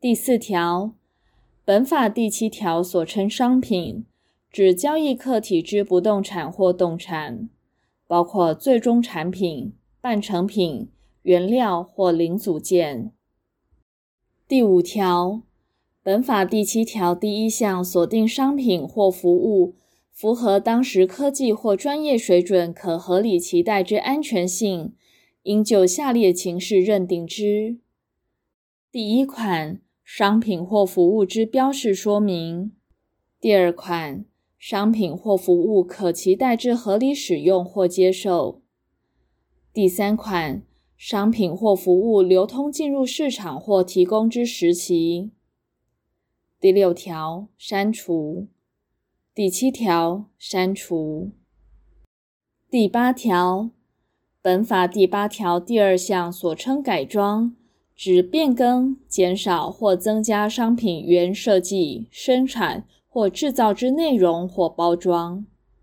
第四条，本法第七条所称商品，指交易客体之不动产或动产，包括最终产品、半成品、原料或零组件。第五条，本法第七条第一项所定商品或服务，符合当时科技或专业水准，可合理期待之安全性，应就下列情事认定之：第一款。商品或服务之标示说明。第二款，商品或服务可期待之合理使用或接受。第三款，商品或服务流通进入市场或提供之时期。第六条，删除。第七条，删除。第八条，本法第八条第二项所称改装。指变更、减少或增加商品原设计、生产或制造之内容或包装。